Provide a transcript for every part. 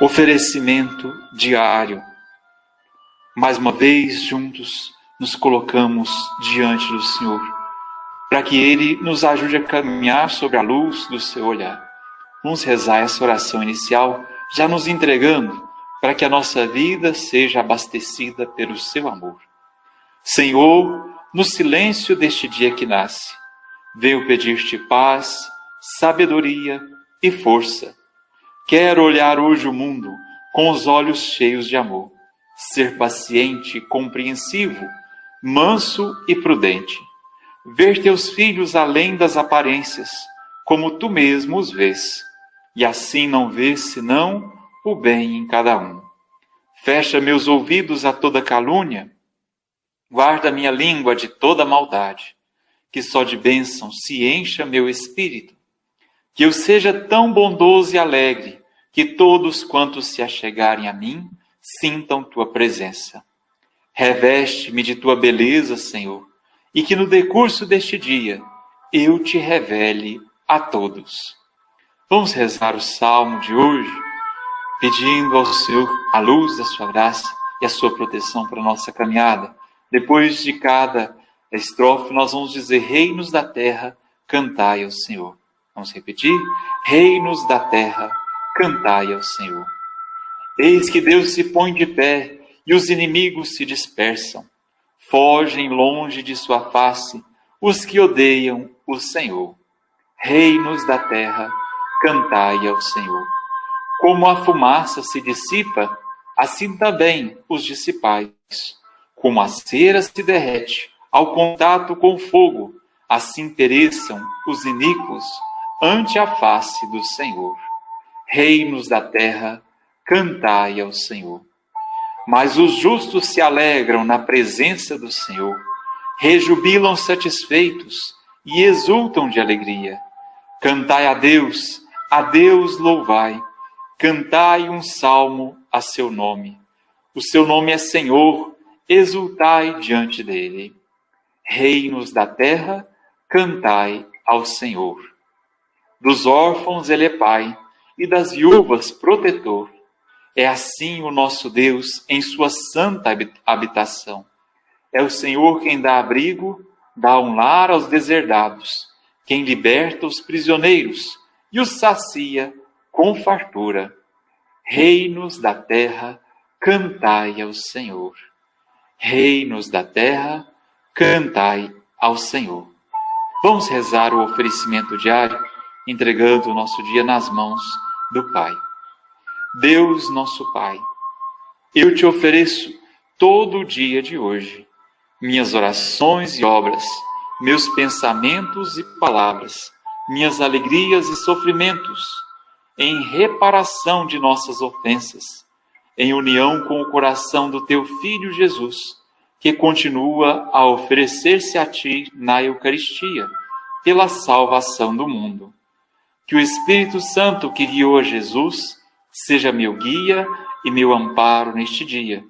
oferecimento diário. Mais uma vez, juntos, nos colocamos diante do Senhor, para que Ele nos ajude a caminhar sobre a luz do seu olhar. Vamos rezar essa oração inicial, já nos entregando, para que a nossa vida seja abastecida pelo seu amor. Senhor, no silêncio deste dia que nasce, venho pedir-te paz, sabedoria e força Quero olhar hoje o mundo com os olhos cheios de amor, ser paciente, compreensivo, manso e prudente, ver teus filhos além das aparências, como tu mesmo os vês, e assim não ver senão o bem em cada um. Fecha meus ouvidos a toda calúnia, guarda minha língua de toda maldade, que só de bênção se encha meu espírito que eu seja tão bondoso e alegre que todos quantos se achegarem a mim sintam tua presença. Reveste-me de tua beleza, Senhor, e que no decurso deste dia eu te revele a todos. Vamos rezar o salmo de hoje, pedindo ao Senhor a luz da sua graça e a sua proteção para a nossa caminhada. Depois de cada estrofe, nós vamos dizer: Reinos da terra, cantai ao Senhor. Vamos repetir? Reinos da terra, cantai ao Senhor. Eis que Deus se põe de pé e os inimigos se dispersam. Fogem longe de sua face os que odeiam o Senhor. Reinos da terra, cantai ao Senhor. Como a fumaça se dissipa, assim também os dissipais. Como a cera se derrete ao contato com o fogo, assim pereçam os iníquos ante a face do Senhor. Reinos da terra, cantai ao Senhor. Mas os justos se alegram na presença do Senhor, rejubilam satisfeitos e exultam de alegria. Cantai a Deus, a Deus louvai, cantai um salmo a seu nome. O seu nome é Senhor, exultai diante dele. Reinos da terra, cantai ao Senhor. Dos órfãos ele é pai, e das viúvas protetor. É assim o nosso Deus em sua santa habitação. É o Senhor quem dá abrigo, dá um lar aos deserdados, quem liberta os prisioneiros e os sacia com fartura. Reinos da terra, cantai ao Senhor. Reinos da terra, cantai ao Senhor. Vamos rezar o oferecimento diário entregando o nosso dia nas mãos do Pai. Deus, nosso Pai, eu te ofereço todo o dia de hoje, minhas orações e obras, meus pensamentos e palavras, minhas alegrias e sofrimentos, em reparação de nossas ofensas, em união com o coração do teu Filho Jesus, que continua a oferecer-se a ti na Eucaristia, pela salvação do mundo. Que o Espírito Santo que guiou a Jesus seja meu guia e meu amparo neste dia,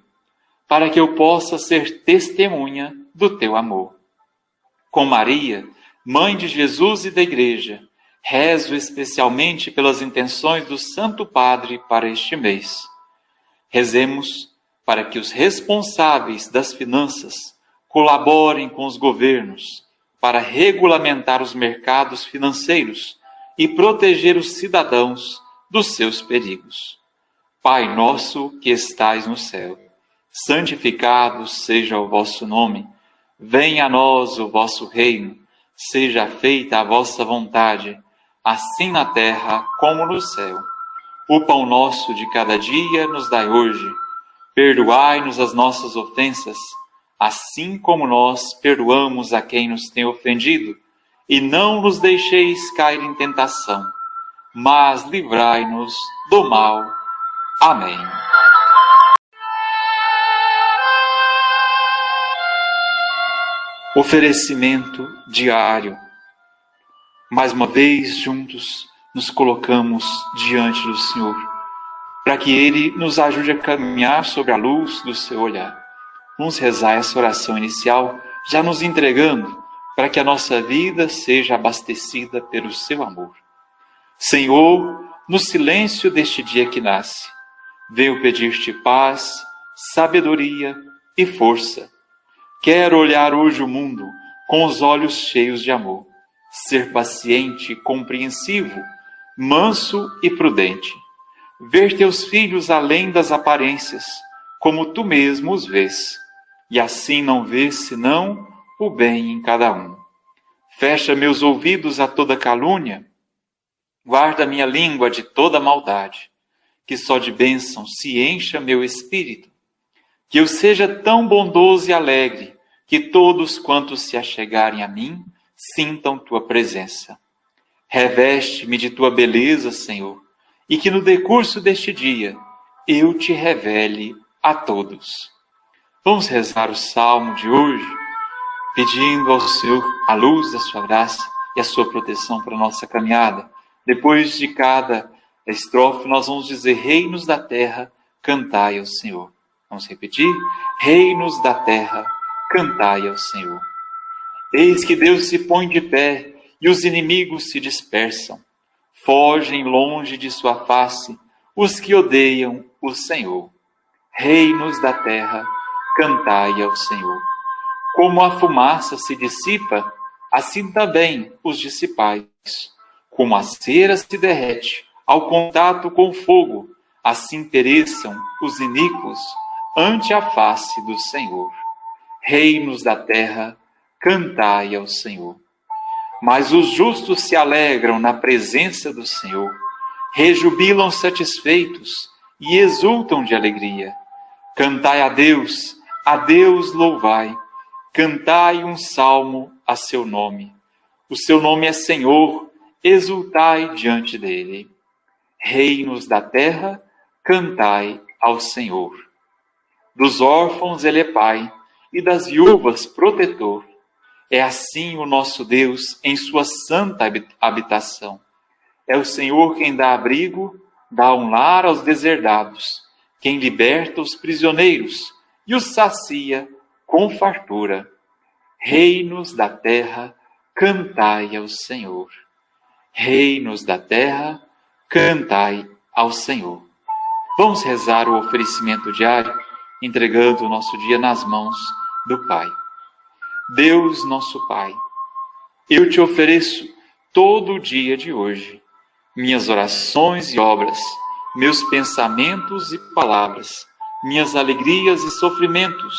para que eu possa ser testemunha do teu amor. Com Maria, mãe de Jesus e da Igreja, rezo especialmente pelas intenções do Santo Padre para este mês. Rezemos para que os responsáveis das finanças colaborem com os governos para regulamentar os mercados financeiros e proteger os cidadãos dos seus perigos. Pai nosso que estais no céu, santificado seja o vosso nome. Venha a nós o vosso reino. Seja feita a vossa vontade, assim na terra como no céu. O pão nosso de cada dia nos dai hoje. Perdoai-nos as nossas ofensas, assim como nós perdoamos a quem nos tem ofendido e não nos deixeis cair em tentação, mas livrai-nos do mal. Amém. Oferecimento diário. Mais uma vez, juntos, nos colocamos diante do Senhor, para que Ele nos ajude a caminhar sobre a luz do seu olhar. Vamos rezar essa oração inicial, já nos entregando para que a nossa vida seja abastecida pelo seu amor. Senhor, no silêncio deste dia que nasce, Venho pedir-te paz, sabedoria e força. Quero olhar hoje o mundo com os olhos cheios de amor, ser paciente, compreensivo, manso e prudente. Ver teus filhos além das aparências, como tu mesmo os vês, e assim não vês senão o bem em cada um. Fecha meus ouvidos a toda calúnia, guarda minha língua de toda maldade, que só de bênção se encha meu espírito, que eu seja tão bondoso e alegre, que todos quantos se achegarem a mim sintam tua presença. Reveste-me de tua beleza, Senhor, e que no decurso deste dia eu te revele a todos. Vamos rezar o salmo de hoje, pedindo ao Senhor a luz da sua graça e a sua proteção para a nossa caminhada. Depois de cada estrofe, nós vamos dizer: Reinos da terra, cantai ao Senhor. Vamos repetir? Reinos da terra, cantai ao Senhor. Eis que Deus se põe de pé e os inimigos se dispersam. Fogem longe de sua face os que odeiam o Senhor. Reinos da terra, cantai ao Senhor. Como a fumaça se dissipa, assim também os dissipais. Como a cera se derrete ao contato com o fogo, assim pereçam os iníquos ante a face do Senhor. Reinos da terra, cantai ao Senhor. Mas os justos se alegram na presença do Senhor, rejubilam satisfeitos e exultam de alegria. Cantai a Deus, a Deus louvai, cantai um salmo a seu nome. O seu nome é Senhor, exultai diante dele. Reinos da terra, cantai ao Senhor. Dos órfãos ele é pai, e das viúvas protetor. É assim o nosso Deus em sua santa habitação. É o Senhor quem dá abrigo, dá um lar aos deserdados, quem liberta os prisioneiros e os sacia com fartura. Reinos da terra, cantai ao Senhor. Reinos da terra, cantai ao Senhor. Vamos rezar o oferecimento diário, entregando o nosso dia nas mãos do Pai. Deus, nosso Pai, eu te ofereço todo o dia de hoje, minhas orações e obras, meus pensamentos e palavras, minhas alegrias e sofrimentos,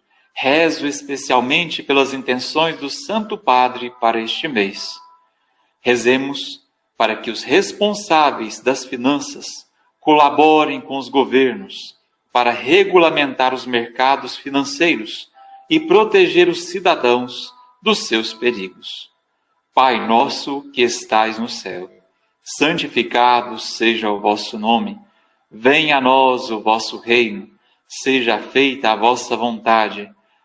rezo especialmente pelas intenções do Santo Padre para este mês. Rezemos para que os responsáveis das finanças colaborem com os governos para regulamentar os mercados financeiros e proteger os cidadãos dos seus perigos. Pai nosso que estais no céu, santificado seja o vosso nome, venha a nós o vosso reino, seja feita a vossa vontade,